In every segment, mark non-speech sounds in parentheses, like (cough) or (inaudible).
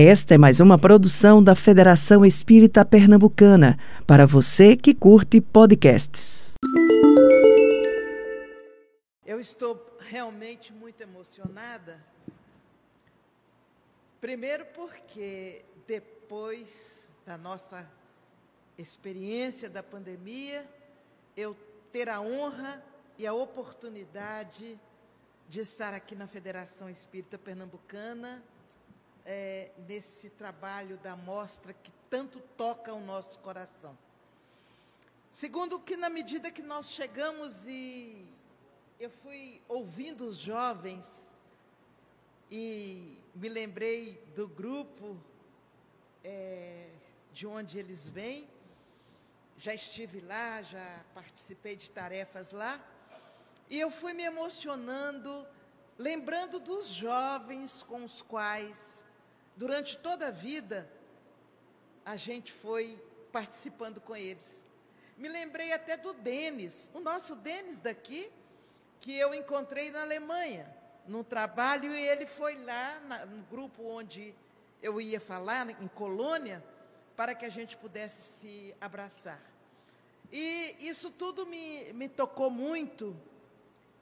Esta é mais uma produção da Federação Espírita Pernambucana, para você que curte podcasts. Eu estou realmente muito emocionada. Primeiro, porque depois da nossa experiência da pandemia, eu ter a honra e a oportunidade de estar aqui na Federação Espírita Pernambucana é, nesse trabalho da mostra que tanto toca o nosso coração. Segundo que na medida que nós chegamos e eu fui ouvindo os jovens e me lembrei do grupo é, de onde eles vêm. Já estive lá, já participei de tarefas lá. E eu fui me emocionando, lembrando dos jovens com os quais durante toda a vida, a gente foi participando com eles. Me lembrei até do Denis, o nosso Denis daqui, que eu encontrei na Alemanha, num trabalho, e ele foi lá na, no grupo onde eu ia falar, em Colônia, para que a gente pudesse se abraçar. E isso tudo me, me tocou muito,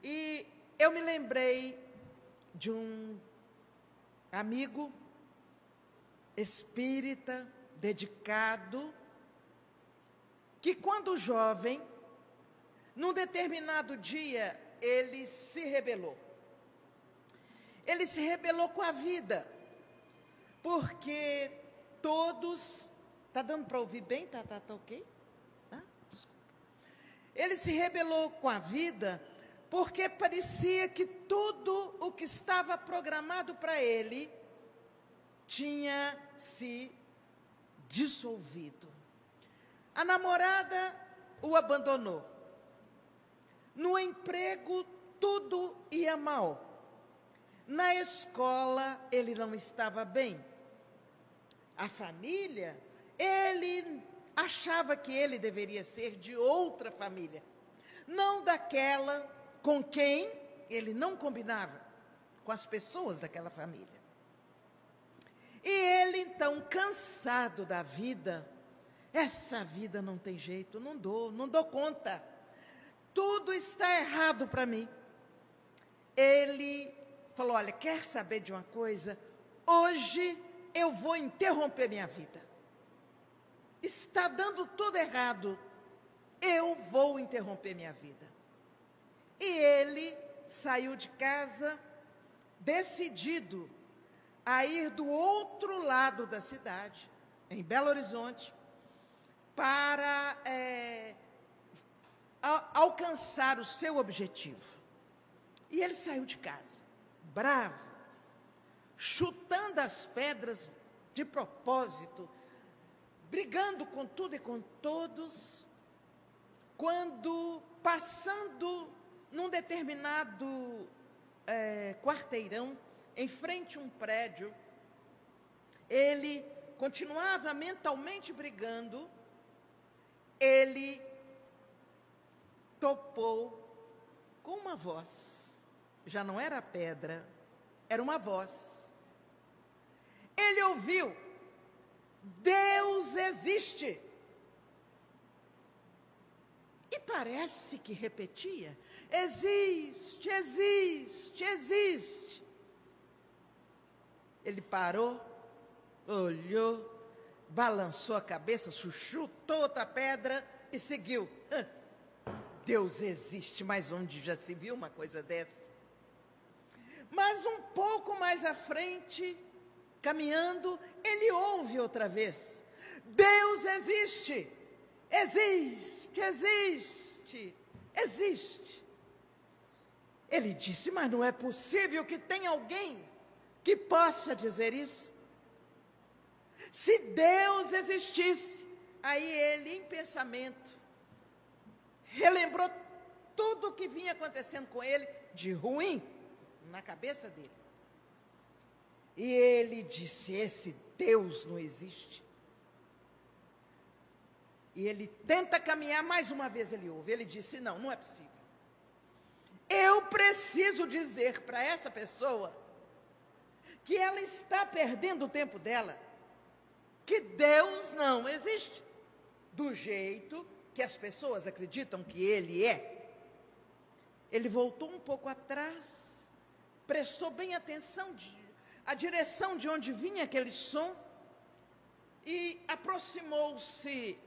e eu me lembrei de um amigo espírita, dedicado, que quando jovem, num determinado dia, ele se rebelou. Ele se rebelou com a vida, porque todos. Está dando para ouvir bem? Está tá, tá ok? Ah, ele se rebelou com a vida, porque parecia que tudo o que estava programado para ele tinha se dissolvido. A namorada o abandonou. No emprego, tudo ia mal. Na escola, ele não estava bem. A família, ele achava que ele deveria ser de outra família, não daquela com quem ele não combinava, com as pessoas daquela família. E ele então, cansado da vida, essa vida não tem jeito, não dou, não dou conta. Tudo está errado para mim. Ele falou: Olha, quer saber de uma coisa? Hoje eu vou interromper minha vida. Está dando tudo errado. Eu vou interromper minha vida. E ele saiu de casa decidido a ir do outro lado da cidade, em Belo Horizonte, para é, alcançar o seu objetivo. E ele saiu de casa, bravo, chutando as pedras de propósito, brigando com tudo e com todos, quando passando num determinado é, quarteirão, em frente a um prédio, ele continuava mentalmente brigando, ele topou com uma voz. Já não era pedra, era uma voz. Ele ouviu: Deus existe. E parece que repetia: existe, existe, existe. Ele parou, olhou, balançou a cabeça, chuchutou outra pedra e seguiu. (laughs) Deus existe, mas onde já se viu uma coisa dessa? Mas um pouco mais à frente, caminhando, ele ouve outra vez: Deus existe, existe, existe, existe. Ele disse: Mas não é possível que tenha alguém que possa dizer isso. Se Deus existisse, aí ele, em pensamento, relembrou tudo o que vinha acontecendo com ele de ruim na cabeça dele. E ele disse: Esse Deus não existe. E ele tenta caminhar mais uma vez, ele ouve. Ele disse: Não, não é possível. Eu preciso dizer para essa pessoa que ela está perdendo o tempo dela, que Deus não existe, do jeito que as pessoas acreditam que Ele é. Ele voltou um pouco atrás, prestou bem atenção de, a direção de onde vinha aquele som e aproximou-se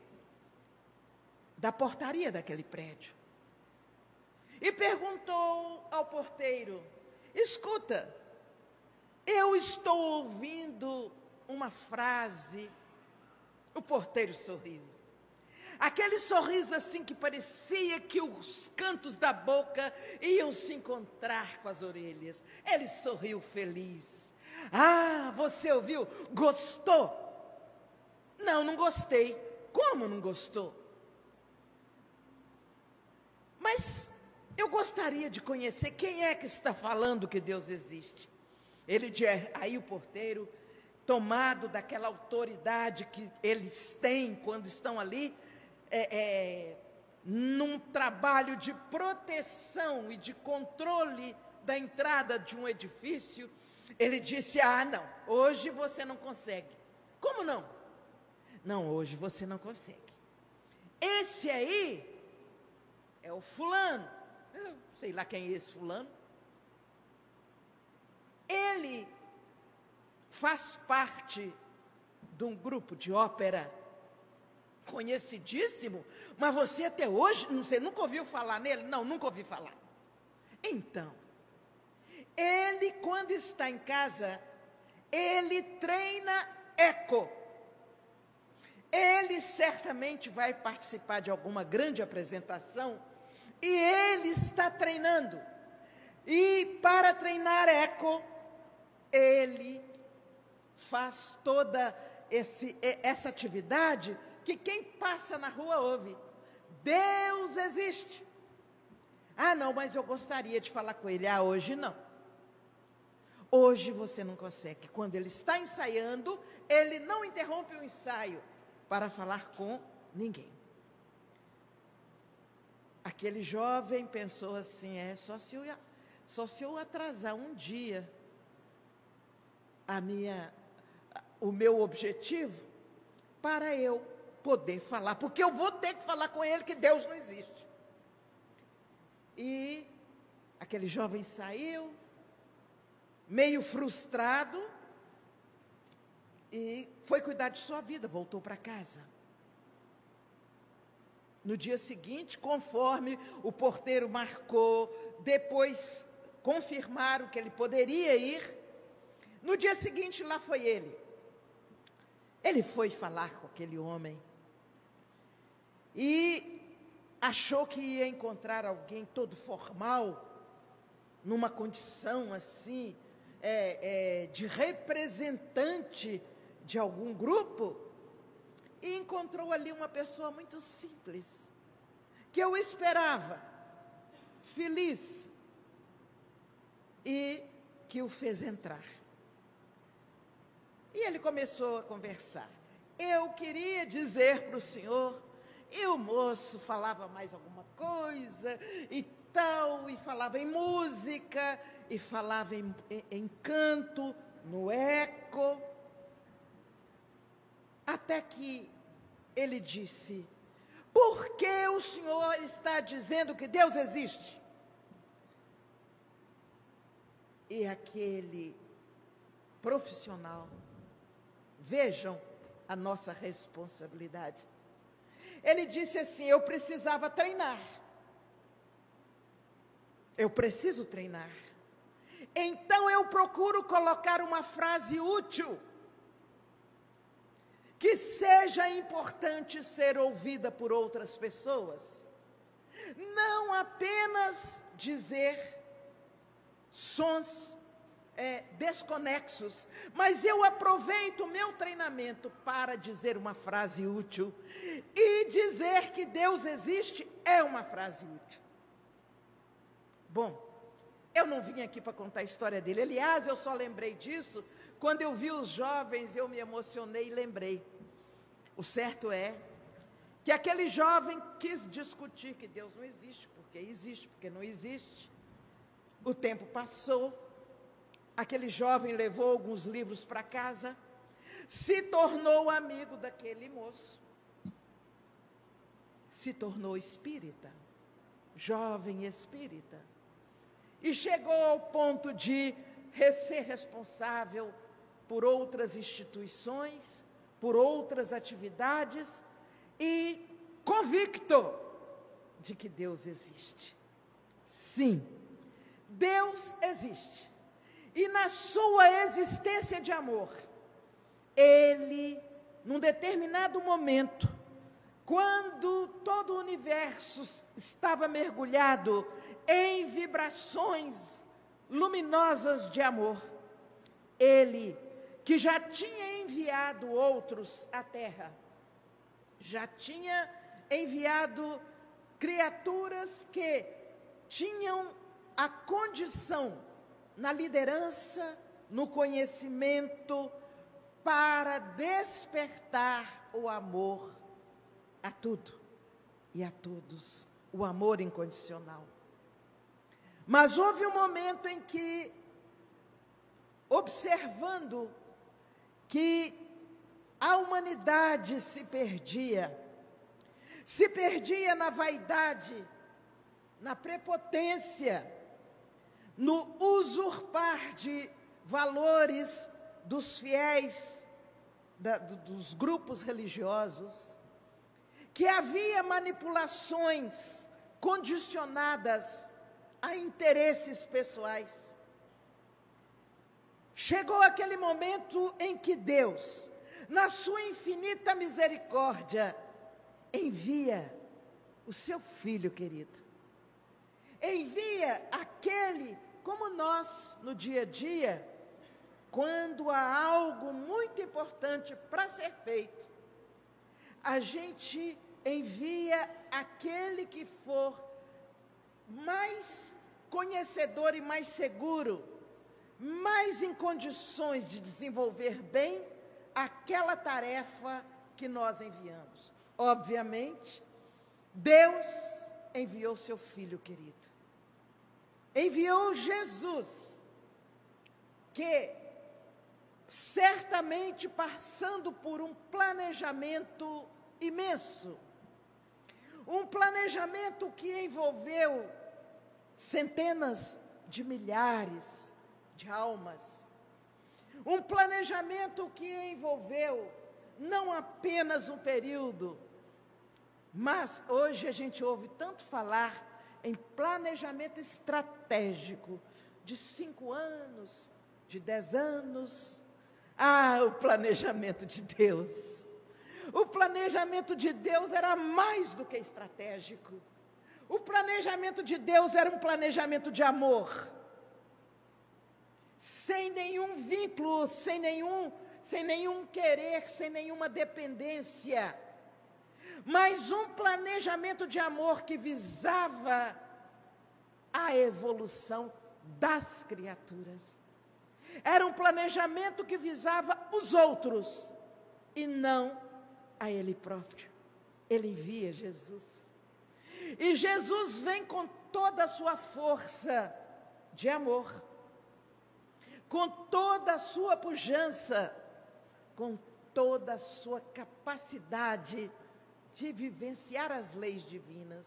da portaria daquele prédio. E perguntou ao porteiro: Escuta, eu estou ouvindo uma frase. O porteiro sorriu. Aquele sorriso assim que parecia que os cantos da boca iam se encontrar com as orelhas. Ele sorriu feliz. Ah, você ouviu? Gostou? Não, não gostei. Como não gostou? Mas eu gostaria de conhecer quem é que está falando que Deus existe. Ele aí o porteiro, tomado daquela autoridade que eles têm quando estão ali, é, é, num trabalho de proteção e de controle da entrada de um edifício, ele disse: Ah, não, hoje você não consegue. Como não? Não, hoje você não consegue. Esse aí é o fulano. Eu sei lá quem é esse fulano. Ele faz parte de um grupo de ópera conhecidíssimo, mas você até hoje, não sei, nunca ouviu falar nele? Não, nunca ouvi falar. Então, ele quando está em casa, ele treina eco. Ele certamente vai participar de alguma grande apresentação e ele está treinando. E para treinar eco, ele faz toda esse, essa atividade que quem passa na rua ouve. Deus existe. Ah, não, mas eu gostaria de falar com ele. Ah, hoje não. Hoje você não consegue. Quando ele está ensaiando, ele não interrompe o ensaio para falar com ninguém. Aquele jovem pensou assim: é só se eu, só se eu atrasar um dia a minha, o meu objetivo para eu poder falar, porque eu vou ter que falar com ele que Deus não existe. E aquele jovem saiu, meio frustrado, e foi cuidar de sua vida, voltou para casa. No dia seguinte, conforme o porteiro marcou, depois confirmaram que ele poderia ir. No dia seguinte, lá foi ele. Ele foi falar com aquele homem e achou que ia encontrar alguém todo formal, numa condição assim, é, é, de representante de algum grupo e encontrou ali uma pessoa muito simples, que eu esperava, feliz, e que o fez entrar. E ele começou a conversar. Eu queria dizer para o senhor, e o moço falava mais alguma coisa e tal, e falava em música, e falava em, em, em canto, no eco. Até que ele disse: Por que o senhor está dizendo que Deus existe? E aquele profissional, vejam a nossa responsabilidade. Ele disse assim: Eu precisava treinar. Eu preciso treinar. Então eu procuro colocar uma frase útil que seja importante ser ouvida por outras pessoas. Não apenas dizer sons é, desconexos, mas eu aproveito o meu treinamento para dizer uma frase útil. E dizer que Deus existe é uma frase útil. Bom, eu não vim aqui para contar a história dele. Aliás, eu só lembrei disso quando eu vi os jovens, eu me emocionei e lembrei. O certo é que aquele jovem quis discutir que Deus não existe, porque existe, porque não existe. O tempo passou, Aquele jovem levou alguns livros para casa, se tornou amigo daquele moço, se tornou espírita, jovem espírita, e chegou ao ponto de ser responsável por outras instituições, por outras atividades e convicto de que Deus existe. Sim, Deus existe. E na sua existência de amor, Ele, num determinado momento, quando todo o universo estava mergulhado em vibrações luminosas de amor, Ele, que já tinha enviado outros à terra, já tinha enviado criaturas que tinham a condição na liderança, no conhecimento, para despertar o amor a tudo e a todos, o amor incondicional. Mas houve um momento em que, observando que a humanidade se perdia, se perdia na vaidade, na prepotência, no usurpar de valores dos fiéis, da, dos grupos religiosos, que havia manipulações condicionadas a interesses pessoais. Chegou aquele momento em que Deus, na sua infinita misericórdia, envia o seu filho querido envia aquele, como nós no dia a dia, quando há algo muito importante para ser feito, a gente envia aquele que for mais conhecedor e mais seguro, mais em condições de desenvolver bem aquela tarefa que nós enviamos. Obviamente, Deus enviou seu filho querido enviou Jesus, que certamente passando por um planejamento imenso, um planejamento que envolveu centenas de milhares de almas, um planejamento que envolveu não apenas um período, mas hoje a gente ouve tanto falar em planejamento estratégico de cinco anos, de dez anos. Ah, o planejamento de Deus. O planejamento de Deus era mais do que estratégico. O planejamento de Deus era um planejamento de amor. Sem nenhum vínculo, sem nenhum, sem nenhum querer, sem nenhuma dependência mas um planejamento de amor que visava a evolução das criaturas. Era um planejamento que visava os outros e não a ele próprio. Ele envia Jesus. E Jesus vem com toda a sua força de amor, com toda a sua pujança, com toda a sua capacidade de vivenciar as leis divinas.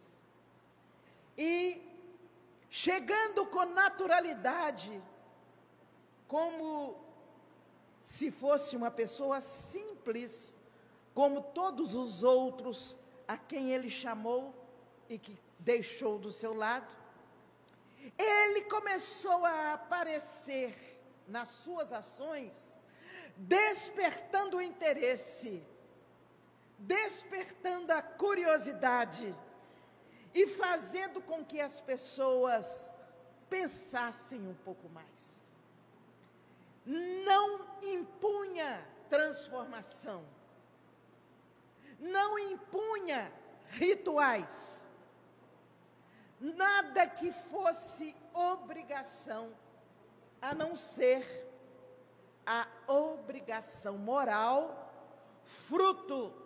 E chegando com naturalidade, como se fosse uma pessoa simples, como todos os outros a quem ele chamou e que deixou do seu lado, ele começou a aparecer nas suas ações, despertando o interesse despertando a curiosidade e fazendo com que as pessoas pensassem um pouco mais. Não impunha transformação, não impunha rituais, nada que fosse obrigação, a não ser a obrigação moral, fruto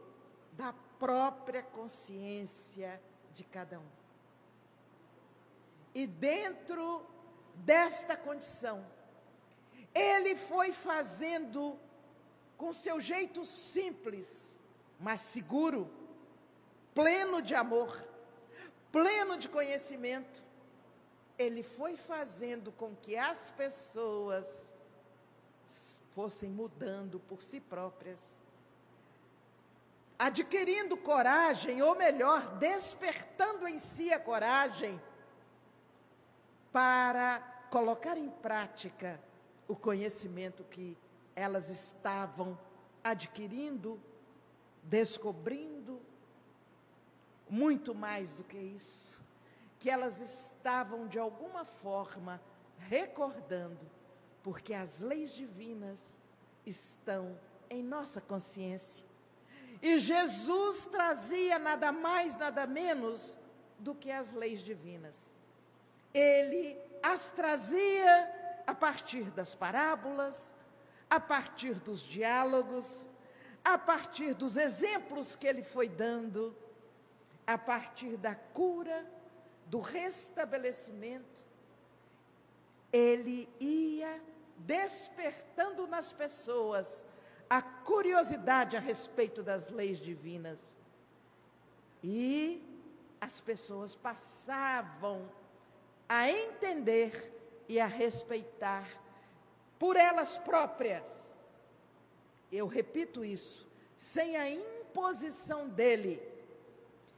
da própria consciência de cada um. E dentro desta condição, Ele foi fazendo com seu jeito simples, mas seguro, pleno de amor, pleno de conhecimento. Ele foi fazendo com que as pessoas fossem mudando por si próprias, adquirindo coragem, ou melhor, despertando em si a coragem para colocar em prática o conhecimento que elas estavam adquirindo, descobrindo, muito mais do que isso, que elas estavam de alguma forma recordando, porque as leis divinas estão em nossa consciência. E Jesus trazia nada mais, nada menos do que as leis divinas. Ele as trazia a partir das parábolas, a partir dos diálogos, a partir dos exemplos que ele foi dando, a partir da cura, do restabelecimento, ele ia despertando nas pessoas a curiosidade a respeito das leis divinas. E as pessoas passavam a entender e a respeitar por elas próprias. Eu repito isso, sem a imposição dele,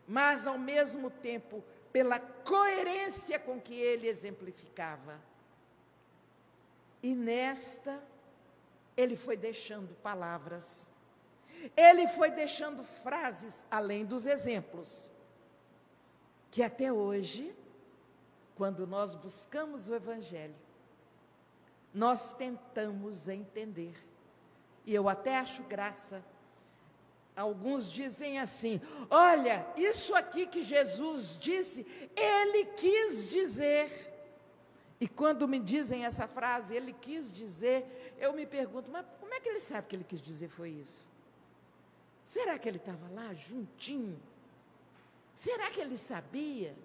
mas ao mesmo tempo pela coerência com que ele exemplificava. E nesta, ele foi deixando palavras, ele foi deixando frases além dos exemplos, que até hoje, quando nós buscamos o Evangelho, nós tentamos entender. E eu até acho graça. Alguns dizem assim: olha, isso aqui que Jesus disse, ele quis dizer. E quando me dizem essa frase, ele quis dizer, eu me pergunto, mas como é que ele sabe que ele quis dizer foi isso? Será que ele estava lá juntinho? Será que ele sabia?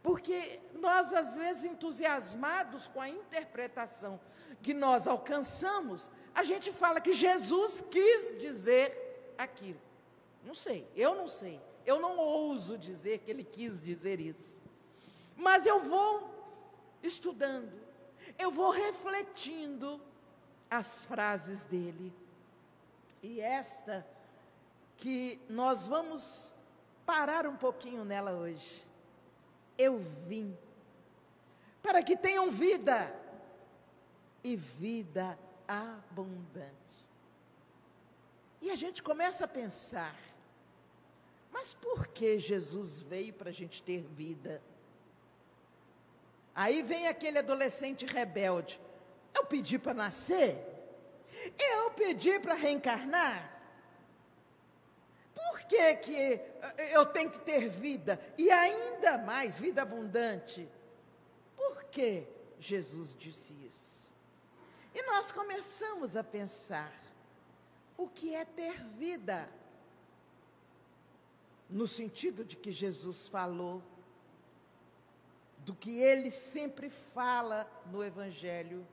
Porque nós, às vezes, entusiasmados com a interpretação que nós alcançamos, a gente fala que Jesus quis dizer aquilo. Não sei, eu não sei. Eu não ouso dizer que ele quis dizer isso. Mas eu vou estudando, eu vou refletindo as frases dele. E esta que nós vamos parar um pouquinho nela hoje eu vim para que tenham vida e vida abundante. E a gente começa a pensar, mas por que Jesus veio para a gente ter vida? Aí vem aquele adolescente rebelde. Eu pedi para nascer? Eu pedi para reencarnar? Por que, que eh, eu tenho que ter vida? E ainda mais vida abundante. Por que Jesus disse isso? E nós começamos a pensar: o que é ter vida? No sentido de que Jesus falou, do que ele sempre fala no Evangelho.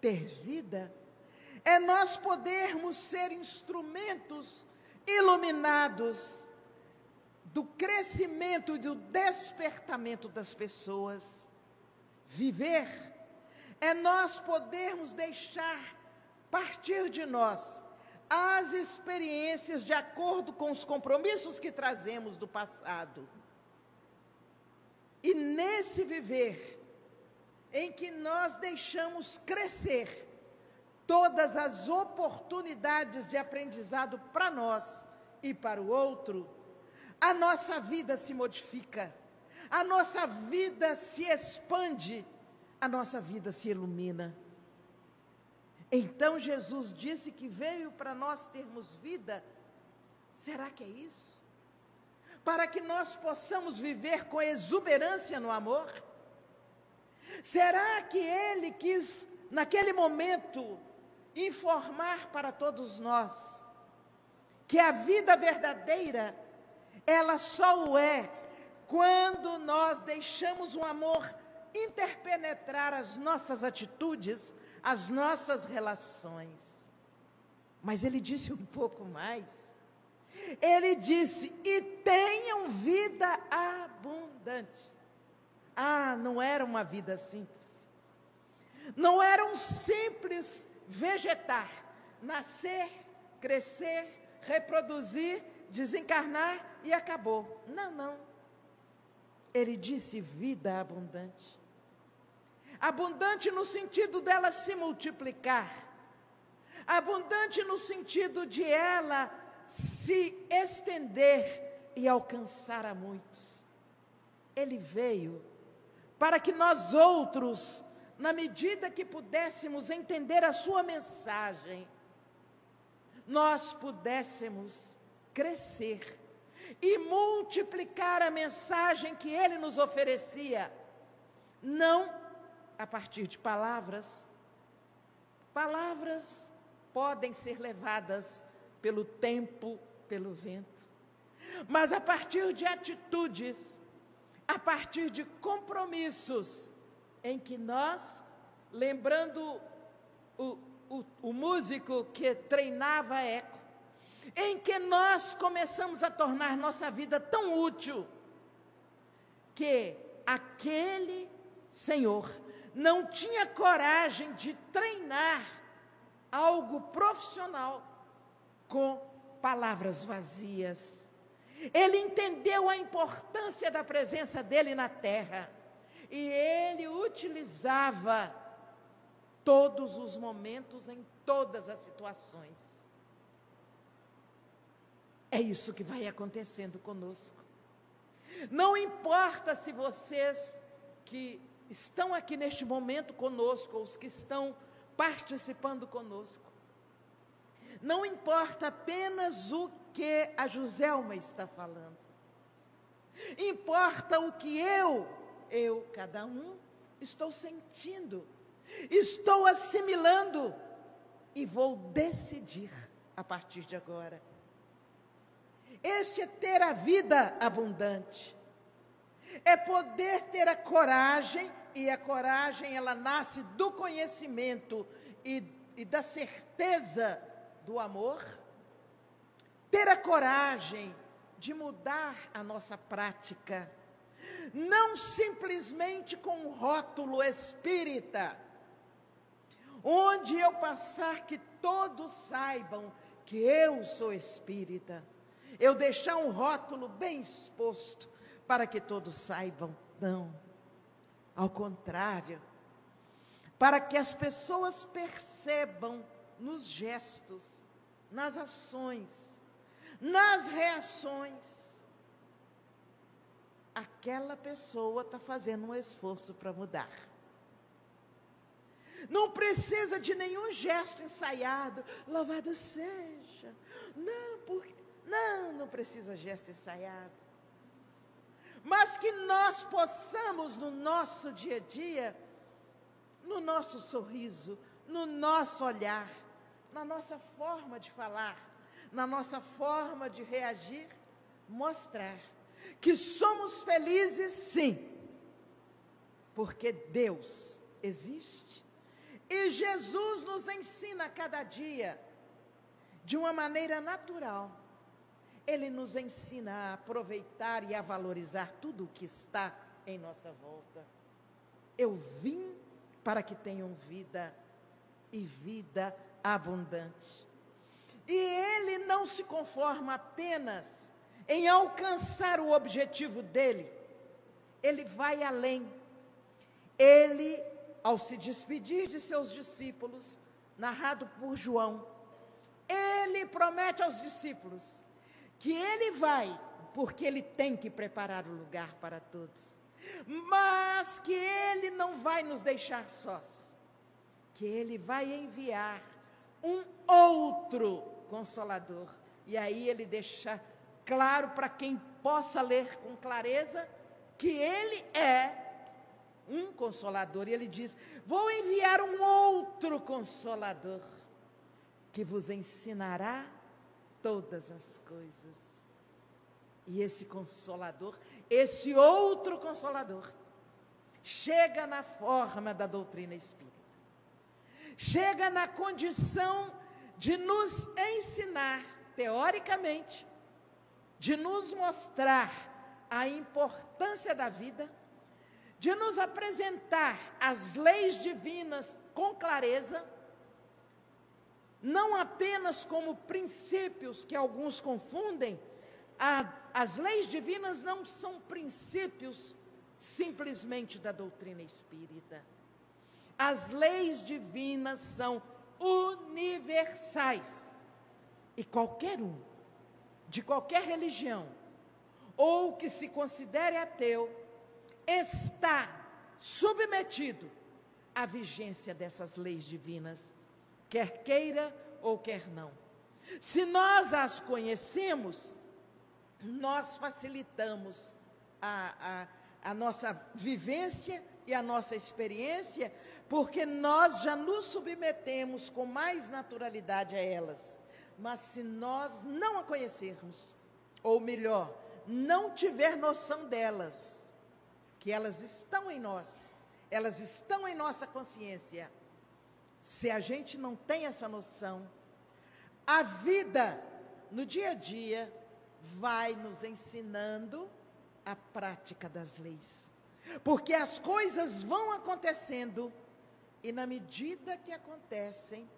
Ter vida é nós podermos ser instrumentos iluminados do crescimento e do despertamento das pessoas. Viver é nós podermos deixar partir de nós as experiências de acordo com os compromissos que trazemos do passado. E nesse viver, em que nós deixamos crescer todas as oportunidades de aprendizado para nós e para o outro, a nossa vida se modifica, a nossa vida se expande, a nossa vida se ilumina. Então Jesus disse que veio para nós termos vida. Será que é isso? Para que nós possamos viver com exuberância no amor? Será que ele quis, naquele momento, informar para todos nós que a vida verdadeira, ela só o é quando nós deixamos o amor interpenetrar as nossas atitudes, as nossas relações. Mas ele disse um pouco mais. Ele disse: e tenham vida abundante. Ah, não era uma vida simples. Não era um simples vegetar, nascer, crescer, reproduzir, desencarnar e acabou. Não, não. Ele disse vida abundante. Abundante no sentido dela se multiplicar. Abundante no sentido de ela se estender e alcançar a muitos. Ele veio para que nós outros, na medida que pudéssemos entender a sua mensagem, nós pudéssemos crescer e multiplicar a mensagem que ele nos oferecia, não a partir de palavras. Palavras podem ser levadas pelo tempo, pelo vento, mas a partir de atitudes, a partir de compromissos, em que nós, lembrando o, o, o músico que treinava eco, em que nós começamos a tornar nossa vida tão útil que aquele Senhor não tinha coragem de treinar algo profissional com palavras vazias. Ele entendeu a importância da presença dele na terra e ele utilizava todos os momentos em todas as situações. É isso que vai acontecendo conosco. Não importa se vocês que estão aqui neste momento conosco, ou os que estão participando conosco, não importa apenas o que a Joselma está falando, importa o que eu, eu, cada um, estou sentindo, estou assimilando e vou decidir a partir de agora. Este é ter a vida abundante. É poder ter a coragem, e a coragem ela nasce do conhecimento e, e da certeza do amor. Ter a coragem de mudar a nossa prática, não simplesmente com um rótulo espírita, onde eu passar que todos saibam que eu sou espírita eu deixar um rótulo bem exposto para que todos saibam. Não. Ao contrário, para que as pessoas percebam nos gestos, nas ações, nas reações, aquela pessoa está fazendo um esforço para mudar. Não precisa de nenhum gesto ensaiado, louvado seja. Não, porque não, não precisa gesto ensaiado. Mas que nós possamos no nosso dia a dia, no nosso sorriso, no nosso olhar, na nossa forma de falar, na nossa forma de reagir, mostrar que somos felizes sim, porque Deus existe e Jesus nos ensina cada dia de uma maneira natural ele nos ensina a aproveitar e a valorizar tudo o que está em nossa volta. Eu vim para que tenham vida e vida abundante. E ele não se conforma apenas em alcançar o objetivo dele, ele vai além. Ele, ao se despedir de seus discípulos, narrado por João, ele promete aos discípulos que ele vai, porque ele tem que preparar o lugar para todos, mas que ele não vai nos deixar sós, que ele vai enviar um outro consolador. E aí ele deixa claro para quem possa ler com clareza que ele é um consolador. E ele diz: Vou enviar um outro consolador que vos ensinará todas as coisas. E esse consolador, esse outro consolador, chega na forma da doutrina espírita. Chega na condição de nos ensinar, teoricamente, de nos mostrar a importância da vida, de nos apresentar as leis divinas com clareza, não apenas como princípios que alguns confundem, a, as leis divinas não são princípios simplesmente da doutrina espírita. As leis divinas são universais. E qualquer um, de qualquer religião, ou que se considere ateu, está submetido à vigência dessas leis divinas, quer queira ou quer não. Se nós as conhecemos, nós facilitamos a, a, a nossa vivência e a nossa experiência porque nós já nos submetemos com mais naturalidade a elas. Mas se nós não a conhecermos, ou melhor, não tiver noção delas, que elas estão em nós, elas estão em nossa consciência, se a gente não tem essa noção, a vida no dia a dia vai nos ensinando a prática das leis. Porque as coisas vão acontecendo e na medida que acontecem,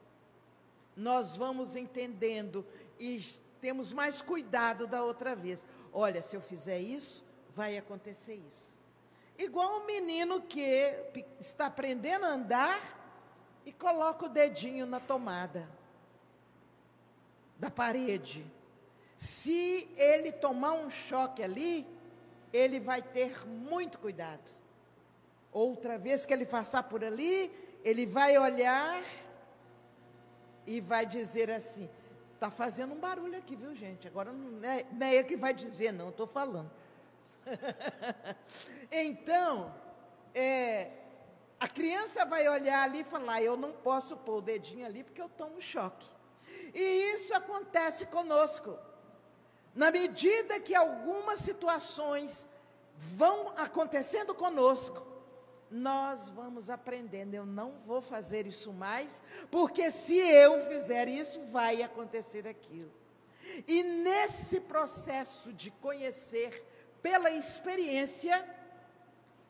nós vamos entendendo e temos mais cuidado da outra vez. Olha, se eu fizer isso, vai acontecer isso. Igual um menino que está aprendendo a andar e coloca o dedinho na tomada da parede. Se ele tomar um choque ali, ele vai ter muito cuidado. Outra vez que ele passar por ali, ele vai olhar e vai dizer assim: está fazendo um barulho aqui, viu, gente? Agora não é, não é ele que vai dizer, não, estou falando. (laughs) então, é, a criança vai olhar ali e falar: eu não posso pôr o dedinho ali porque eu tomo choque. E isso acontece conosco. Na medida que algumas situações vão acontecendo conosco, nós vamos aprendendo. Eu não vou fazer isso mais, porque se eu fizer isso, vai acontecer aquilo. E nesse processo de conhecer pela experiência,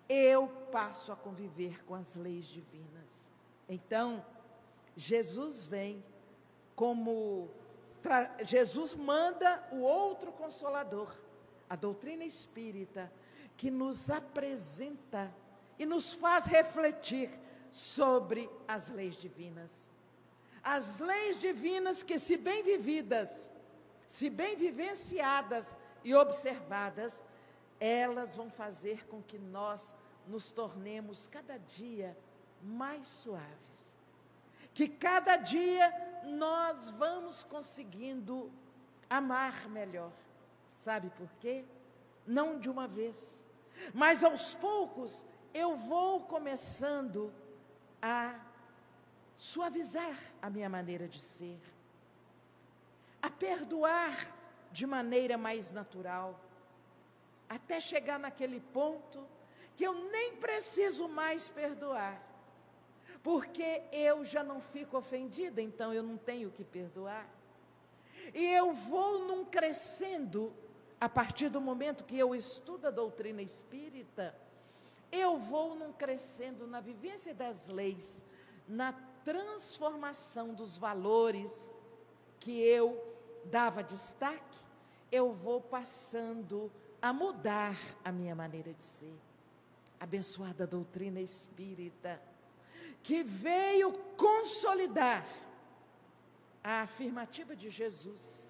eu passo a conviver com as leis divinas. Então, Jesus vem como Jesus manda o outro consolador, a doutrina espírita, que nos apresenta e nos faz refletir sobre as leis divinas. As leis divinas que, se bem vividas, se bem vivenciadas e observadas, elas vão fazer com que nós nos tornemos cada dia mais suaves. Que cada dia nós vamos conseguindo amar melhor. Sabe por quê? Não de uma vez, mas aos poucos eu vou começando a suavizar a minha maneira de ser, a perdoar de maneira mais natural, até chegar naquele ponto que eu nem preciso mais perdoar, porque eu já não fico ofendida, então eu não tenho que perdoar. E eu vou num crescendo a partir do momento que eu estudo a doutrina espírita eu vou num crescendo na vivência das leis, na transformação dos valores que eu dava destaque, eu vou passando a mudar a minha maneira de ser. Abençoada doutrina espírita, que veio consolidar a afirmativa de Jesus,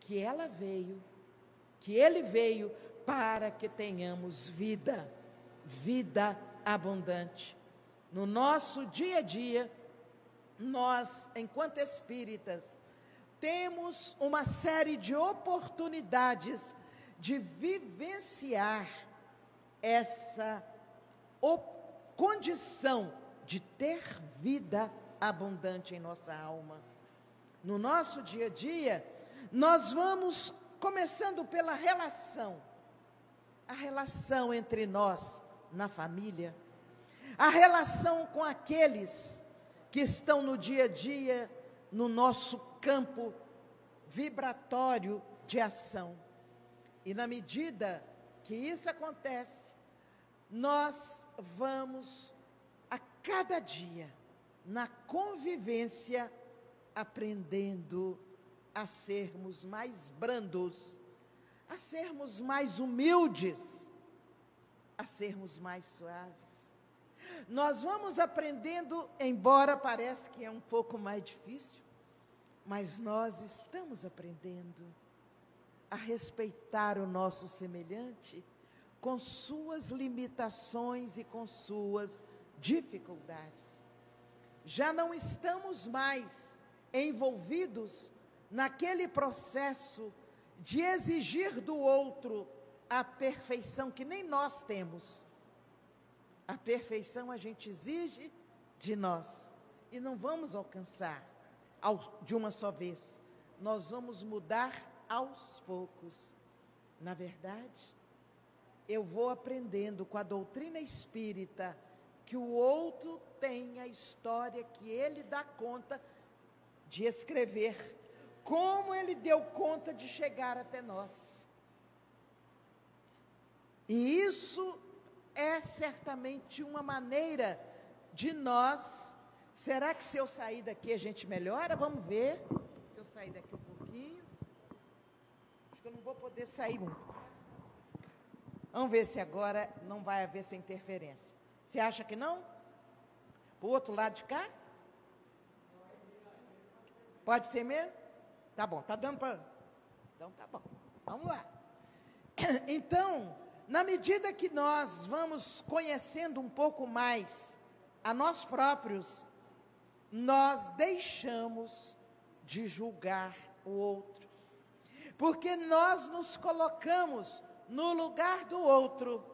que ela veio, que ele veio para que tenhamos vida vida abundante. No nosso dia a dia, nós, enquanto espíritas, temos uma série de oportunidades de vivenciar essa condição de ter vida abundante em nossa alma. No nosso dia a dia, nós vamos começando pela relação, a relação entre nós, na família, a relação com aqueles que estão no dia a dia no nosso campo vibratório de ação. E na medida que isso acontece, nós vamos a cada dia na convivência aprendendo a sermos mais brandos, a sermos mais humildes, a sermos mais suaves. Nós vamos aprendendo, embora pareça que é um pouco mais difícil, mas nós estamos aprendendo a respeitar o nosso semelhante com suas limitações e com suas dificuldades. Já não estamos mais envolvidos naquele processo de exigir do outro a perfeição que nem nós temos. A perfeição a gente exige de nós e não vamos alcançar de uma só vez. Nós vamos mudar aos poucos. Na verdade, eu vou aprendendo com a doutrina espírita que o outro tem a história que ele dá conta de escrever, como ele deu conta de chegar até nós. E isso é certamente uma maneira de nós. Será que se eu sair daqui a gente melhora? Vamos ver. Se eu sair daqui um pouquinho. Acho que eu não vou poder sair muito. Vamos ver se agora não vai haver essa interferência. Você acha que não? Para o outro lado de cá? Pode ser mesmo? Tá bom, tá dando para. Então tá bom. Vamos lá. (coughs) Então, na medida que nós vamos conhecendo um pouco mais a nós próprios, nós deixamos de julgar o outro. Porque nós nos colocamos no lugar do outro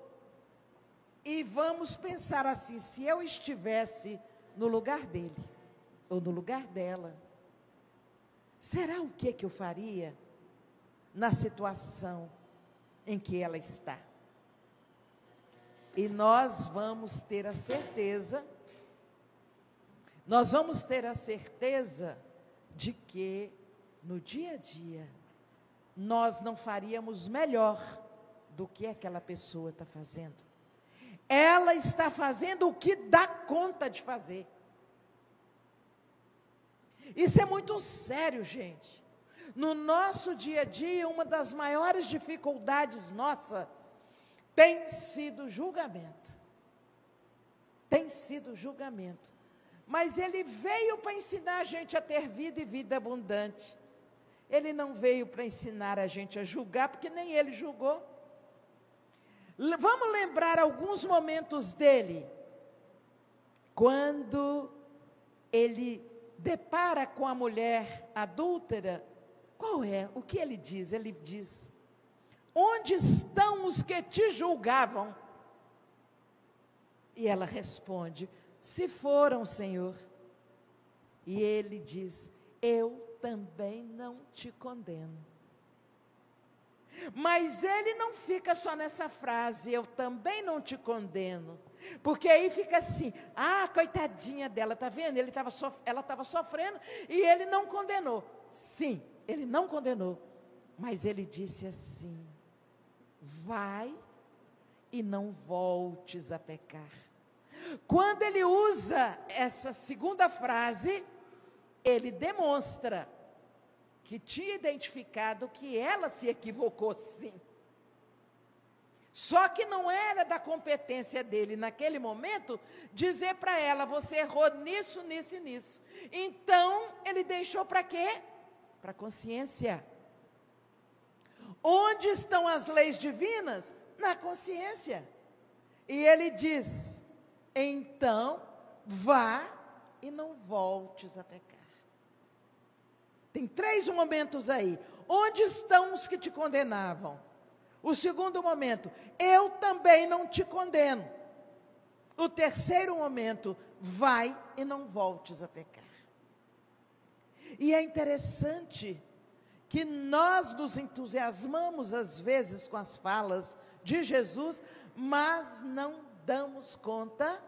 e vamos pensar assim: se eu estivesse no lugar dele ou no lugar dela, será o que que eu faria na situação em que ela está? E nós vamos ter a certeza, nós vamos ter a certeza de que no dia a dia nós não faríamos melhor do que aquela pessoa está fazendo. Ela está fazendo o que dá conta de fazer. Isso é muito sério, gente. No nosso dia a dia, uma das maiores dificuldades nossa tem sido julgamento. Tem sido julgamento. Mas ele veio para ensinar a gente a ter vida e vida abundante. Ele não veio para ensinar a gente a julgar, porque nem ele julgou. Vamos lembrar alguns momentos dele. Quando ele depara com a mulher adúltera, qual é? O que ele diz? Ele diz: Onde estão os que te julgavam? E ela responde: Se foram, Senhor. E ele diz: Eu também não te condeno. Mas ele não fica só nessa frase, eu também não te condeno. Porque aí fica assim, ah, coitadinha dela, tá vendo? Ele tava sof ela estava sofrendo e ele não condenou. Sim, ele não condenou. Mas ele disse assim: vai e não voltes a pecar. Quando ele usa essa segunda frase, ele demonstra que tinha identificado que ela se equivocou sim. Só que não era da competência dele naquele momento dizer para ela: você errou nisso, nisso e nisso. Então, ele deixou para quê? Para consciência. Onde estão as leis divinas? Na consciência. E ele diz: então vá e não voltes a pecar. Tem três momentos aí. Onde estão os que te condenavam? O segundo momento, eu também não te condeno. O terceiro momento, vai e não voltes a pecar. E é interessante que nós nos entusiasmamos às vezes com as falas de Jesus, mas não damos conta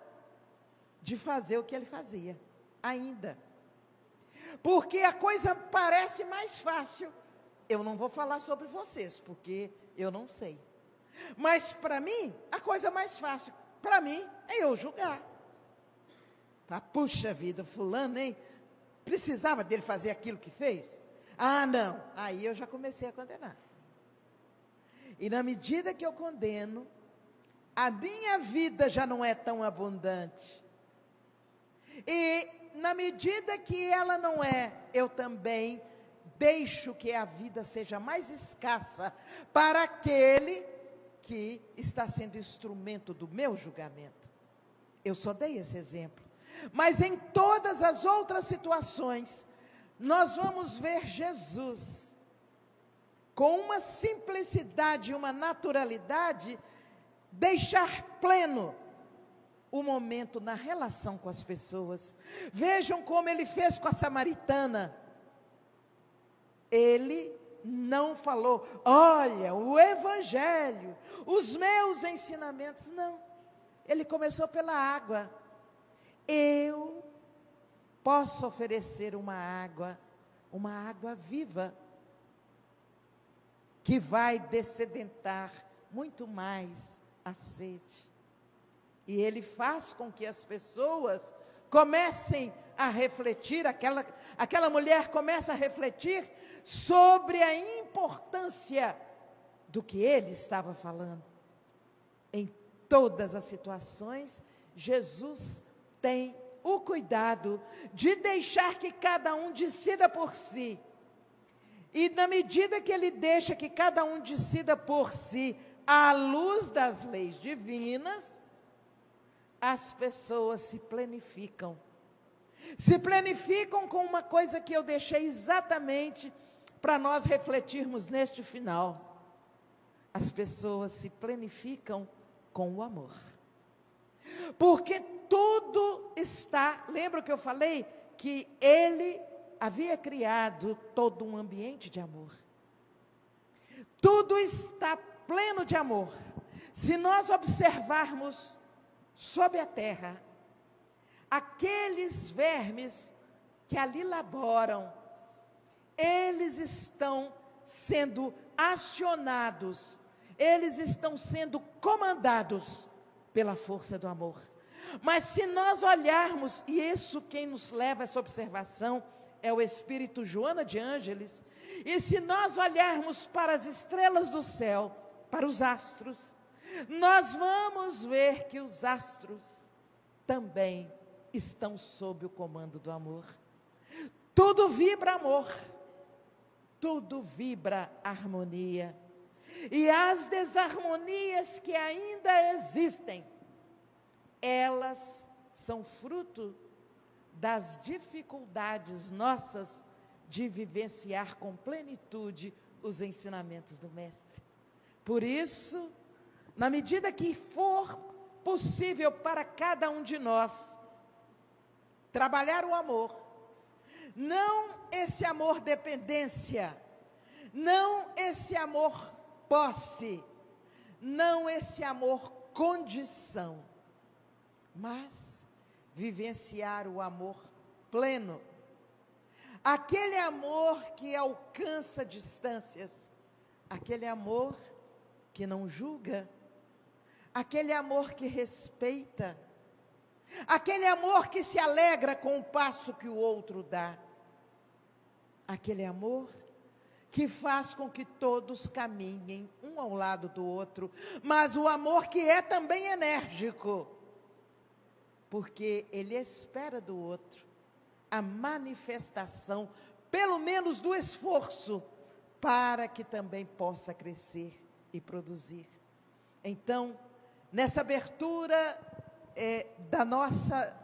de fazer o que ele fazia. ainda. Porque a coisa parece mais fácil. Eu não vou falar sobre vocês, porque eu não sei. Mas para mim, a coisa mais fácil, para mim, é eu julgar. Ah, puxa vida, fulano, hein? Precisava dele fazer aquilo que fez? Ah, não. Aí eu já comecei a condenar. E na medida que eu condeno, a minha vida já não é tão abundante. E na medida que ela não é, eu também deixo que a vida seja mais escassa para aquele que está sendo instrumento do meu julgamento. Eu só dei esse exemplo. Mas em todas as outras situações, nós vamos ver Jesus com uma simplicidade uma naturalidade deixar pleno o momento na relação com as pessoas. Vejam como ele fez com a samaritana. Ele não falou, olha, o evangelho, os meus ensinamentos. Não. Ele começou pela água. Eu posso oferecer uma água, uma água viva, que vai descedentar muito mais a sede. E ele faz com que as pessoas comecem a refletir, aquela, aquela mulher começa a refletir sobre a importância do que ele estava falando. Em todas as situações, Jesus tem o cuidado de deixar que cada um decida por si. E na medida que ele deixa que cada um decida por si, à luz das leis divinas, as pessoas se planificam. Se planificam com uma coisa que eu deixei exatamente para nós refletirmos neste final. As pessoas se planificam com o amor. Porque tudo está, lembra que eu falei que ele havia criado todo um ambiente de amor. Tudo está pleno de amor. Se nós observarmos sob a terra aqueles vermes que ali laboram, eles estão sendo acionados, eles estão sendo comandados pela força do amor. Mas se nós olharmos, e isso quem nos leva a essa observação é o Espírito Joana de Ângeles, e se nós olharmos para as estrelas do céu, para os astros, nós vamos ver que os astros também estão sob o comando do amor. Tudo vibra amor, tudo vibra harmonia. E as desarmonias que ainda existem, elas são fruto das dificuldades nossas de vivenciar com plenitude os ensinamentos do Mestre. Por isso, na medida que for possível para cada um de nós, trabalhar o amor, não esse amor dependência, não esse amor posse, não esse amor condição, mas vivenciar o amor pleno. Aquele amor que alcança distâncias, aquele amor que não julga, aquele amor que respeita, aquele amor que se alegra com o passo que o outro dá, aquele amor que faz com que todos caminhem um ao lado do outro, mas o amor que é também enérgico, porque ele espera do outro a manifestação, pelo menos do esforço, para que também possa crescer e produzir. Então, nessa abertura é, da nossa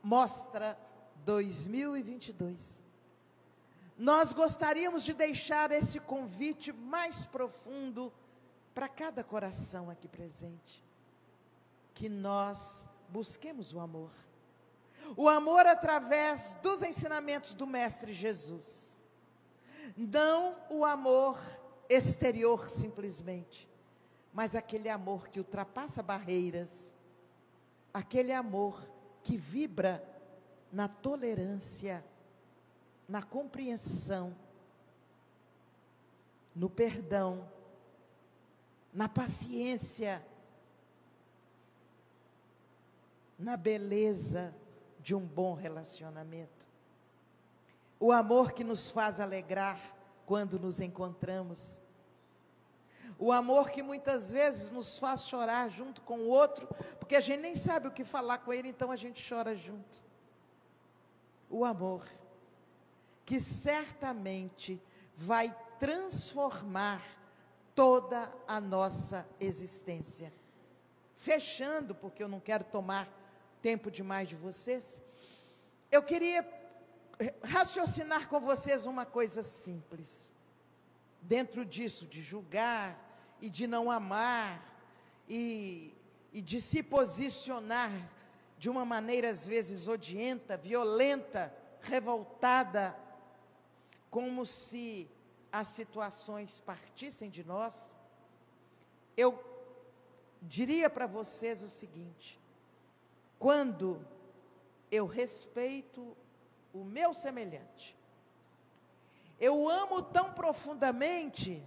mostra 2022, nós gostaríamos de deixar esse convite mais profundo para cada coração aqui presente. Que nós busquemos o amor. O amor através dos ensinamentos do Mestre Jesus. Não o amor exterior simplesmente, mas aquele amor que ultrapassa barreiras, aquele amor que vibra na tolerância, na compreensão, no perdão, na paciência, na beleza de um bom relacionamento. O amor que nos faz alegrar quando nos encontramos. O amor que muitas vezes nos faz chorar junto com o outro, porque a gente nem sabe o que falar com ele, então a gente chora junto. O amor que certamente vai transformar toda a nossa existência. Fechando, porque eu não quero tomar tempo demais de vocês, eu queria raciocinar com vocês uma coisa simples. Dentro disso, de julgar e de não amar e, e de se posicionar de uma maneira às vezes odienta, violenta, revoltada, como se as situações partissem de nós, eu diria para vocês o seguinte: quando eu respeito o meu semelhante, eu amo tão profundamente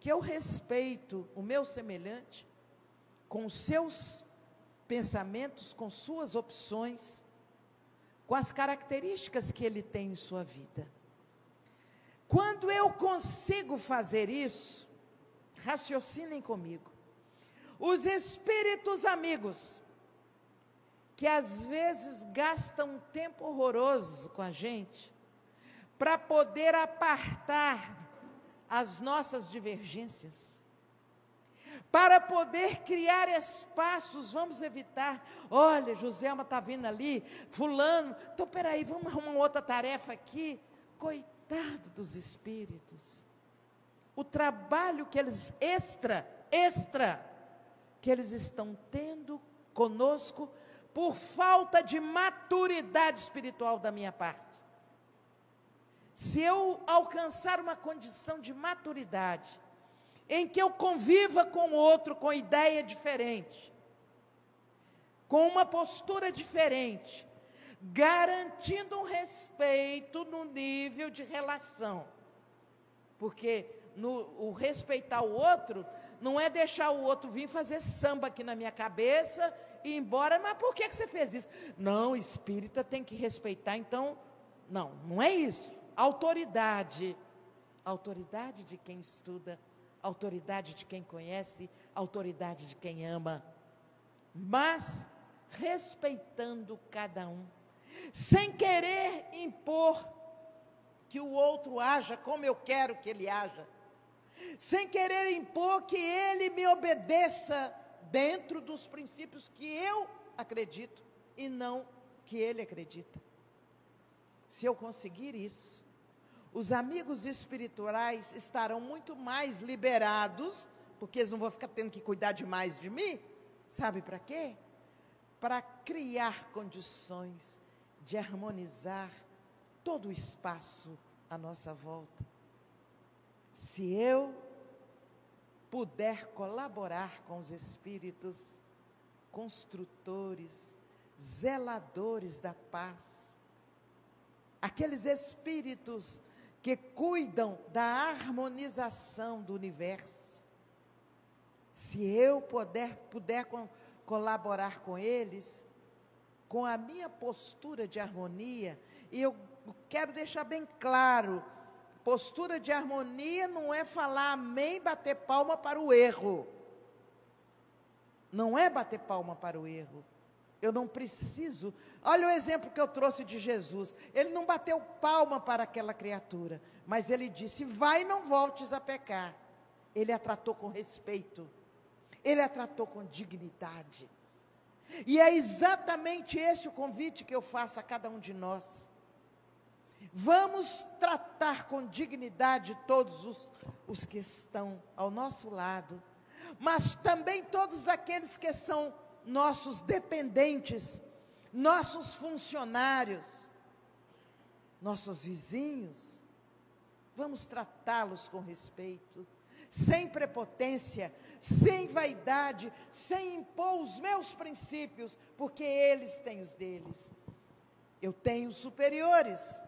que eu respeito o meu semelhante com seus pensamentos, com suas opções, com as características que ele tem em sua vida. Quando eu consigo fazer isso, raciocinem comigo. Os espíritos amigos, que às vezes gastam um tempo horroroso com a gente, para poder apartar as nossas divergências, para poder criar espaços, vamos evitar. Olha, Joselma está vindo ali, fulano, então peraí, vamos arrumar uma outra tarefa aqui. Coitado dos espíritos. O trabalho que eles, extra, extra, que eles estão tendo conosco por falta de maturidade espiritual da minha parte. Se eu alcançar uma condição de maturidade, em que eu conviva com o outro com ideia diferente, com uma postura diferente, garantindo um respeito no nível de relação. Porque no, o respeitar o outro não é deixar o outro vir fazer samba aqui na minha cabeça ir embora, mas por que, que você fez isso? Não, espírita tem que respeitar, então, não, não é isso. Autoridade, autoridade de quem estuda, autoridade de quem conhece, autoridade de quem ama, mas respeitando cada um, sem querer impor que o outro haja como eu quero que ele haja, sem querer impor que ele me obedeça dentro dos princípios que eu acredito e não que ele acredita. Se eu conseguir isso, os amigos espirituais estarão muito mais liberados, porque eles não vão ficar tendo que cuidar demais de mim. Sabe para quê? Para criar condições de harmonizar todo o espaço à nossa volta. Se eu puder colaborar com os espíritos construtores, zeladores da paz, aqueles espíritos que cuidam da harmonização do universo. Se eu puder, puder colaborar com eles, com a minha postura de harmonia, e eu quero deixar bem claro Postura de harmonia não é falar amém, bater palma para o erro. Não é bater palma para o erro. Eu não preciso. Olha o exemplo que eu trouxe de Jesus. Ele não bateu palma para aquela criatura, mas ele disse: Vai e não voltes a pecar. Ele a tratou com respeito. Ele a tratou com dignidade. E é exatamente esse o convite que eu faço a cada um de nós. Vamos tratar com dignidade todos os, os que estão ao nosso lado, mas também todos aqueles que são nossos dependentes, nossos funcionários, nossos vizinhos. Vamos tratá-los com respeito, sem prepotência, sem vaidade, sem impor os meus princípios, porque eles têm os deles. Eu tenho superiores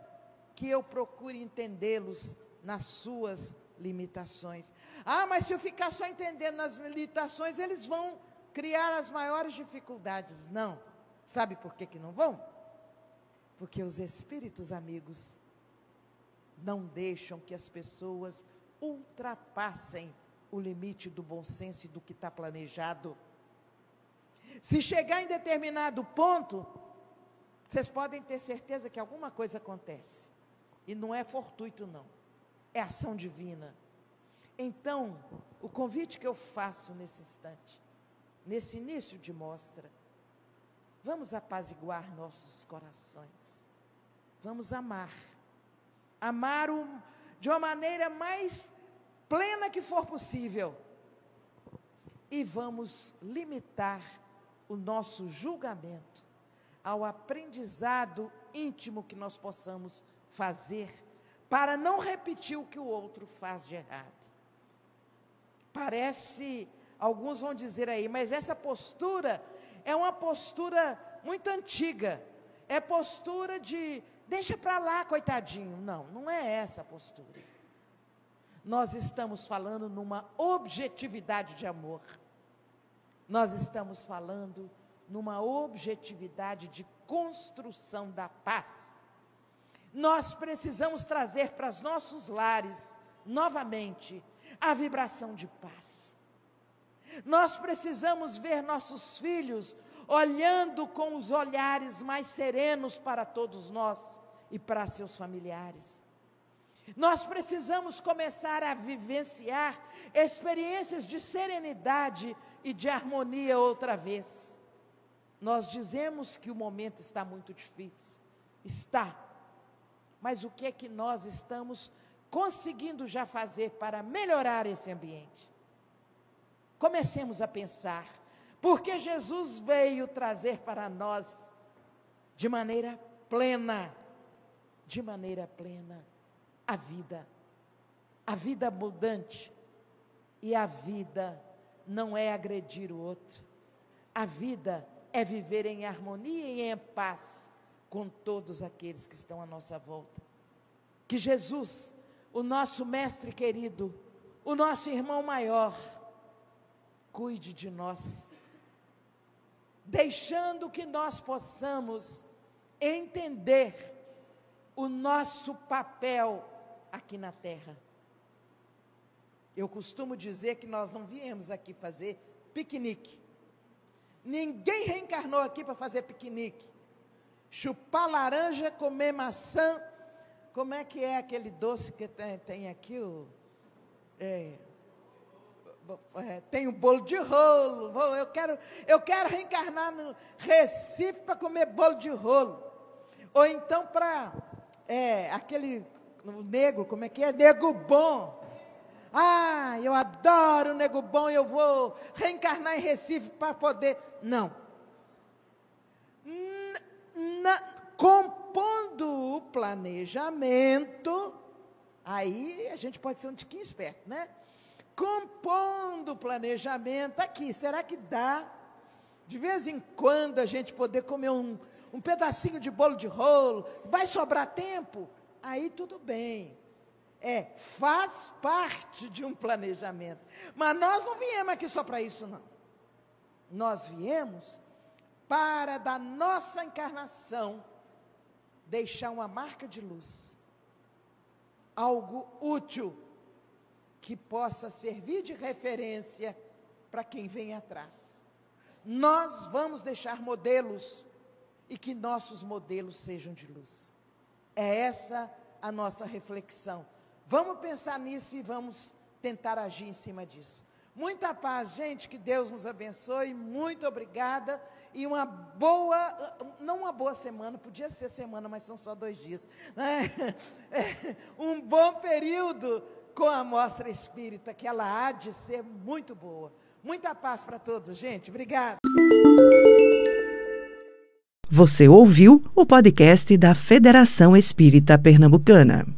que eu procure entendê-los nas suas limitações. Ah, mas se eu ficar só entendendo nas limitações, eles vão criar as maiores dificuldades. Não. Sabe por que, que não vão? Porque os espíritos amigos não deixam que as pessoas ultrapassem o limite do bom senso e do que está planejado. Se chegar em determinado ponto, vocês podem ter certeza que alguma coisa acontece. E não é fortuito, não. É ação divina. Então, o convite que eu faço nesse instante, nesse início de mostra, vamos apaziguar nossos corações. Vamos amar. Amar o, de uma maneira mais plena que for possível. E vamos limitar o nosso julgamento ao aprendizado íntimo que nós possamos fazer para não repetir o que o outro faz de errado. Parece, alguns vão dizer aí, mas essa postura é uma postura muito antiga. É postura de deixa para lá, coitadinho. Não, não é essa a postura. Nós estamos falando numa objetividade de amor. Nós estamos falando numa objetividade de construção da paz. Nós precisamos trazer para os nossos lares, novamente, a vibração de paz. Nós precisamos ver nossos filhos olhando com os olhares mais serenos para todos nós e para seus familiares. Nós precisamos começar a vivenciar experiências de serenidade e de harmonia outra vez. Nós dizemos que o momento está muito difícil. Está. Mas o que é que nós estamos conseguindo já fazer para melhorar esse ambiente? Comecemos a pensar, porque Jesus veio trazer para nós de maneira plena, de maneira plena a vida, a vida abundante. E a vida não é agredir o outro. A vida é viver em harmonia e em paz com todos aqueles que estão à nossa volta. Que Jesus, o nosso mestre querido, o nosso irmão maior, cuide de nós, deixando que nós possamos entender o nosso papel aqui na terra. Eu costumo dizer que nós não viemos aqui fazer piquenique. Ninguém reencarnou aqui para fazer piquenique. Chupar laranja, comer maçã. Como é que é aquele doce que tem, tem aqui? O, é, é, tem o bolo de rolo. Eu quero, eu quero reencarnar no Recife para comer bolo de rolo. Ou então para é, aquele negro, como é que é? Nego bom. Ah, eu adoro nego bom, eu vou reencarnar em Recife para poder. Não. Compondo o planejamento, aí a gente pode ser um tiquinho esperto, né? Compondo o planejamento aqui, será que dá? De vez em quando a gente poder comer um, um pedacinho de bolo de rolo, vai sobrar tempo? aí tudo bem. É, faz parte de um planejamento. Mas nós não viemos aqui só para isso, não. Nós viemos para, da nossa encarnação, deixar uma marca de luz. Algo útil, que possa servir de referência para quem vem atrás. Nós vamos deixar modelos e que nossos modelos sejam de luz. É essa a nossa reflexão. Vamos pensar nisso e vamos tentar agir em cima disso. Muita paz, gente, que Deus nos abençoe. Muito obrigada e uma boa, não uma boa semana, podia ser semana, mas são só dois dias. Né? (laughs) É, um bom período com a mostra espírita, que ela há de ser muito boa. Muita paz para todos, gente. Obrigada. Você ouviu o podcast da Federação Espírita Pernambucana.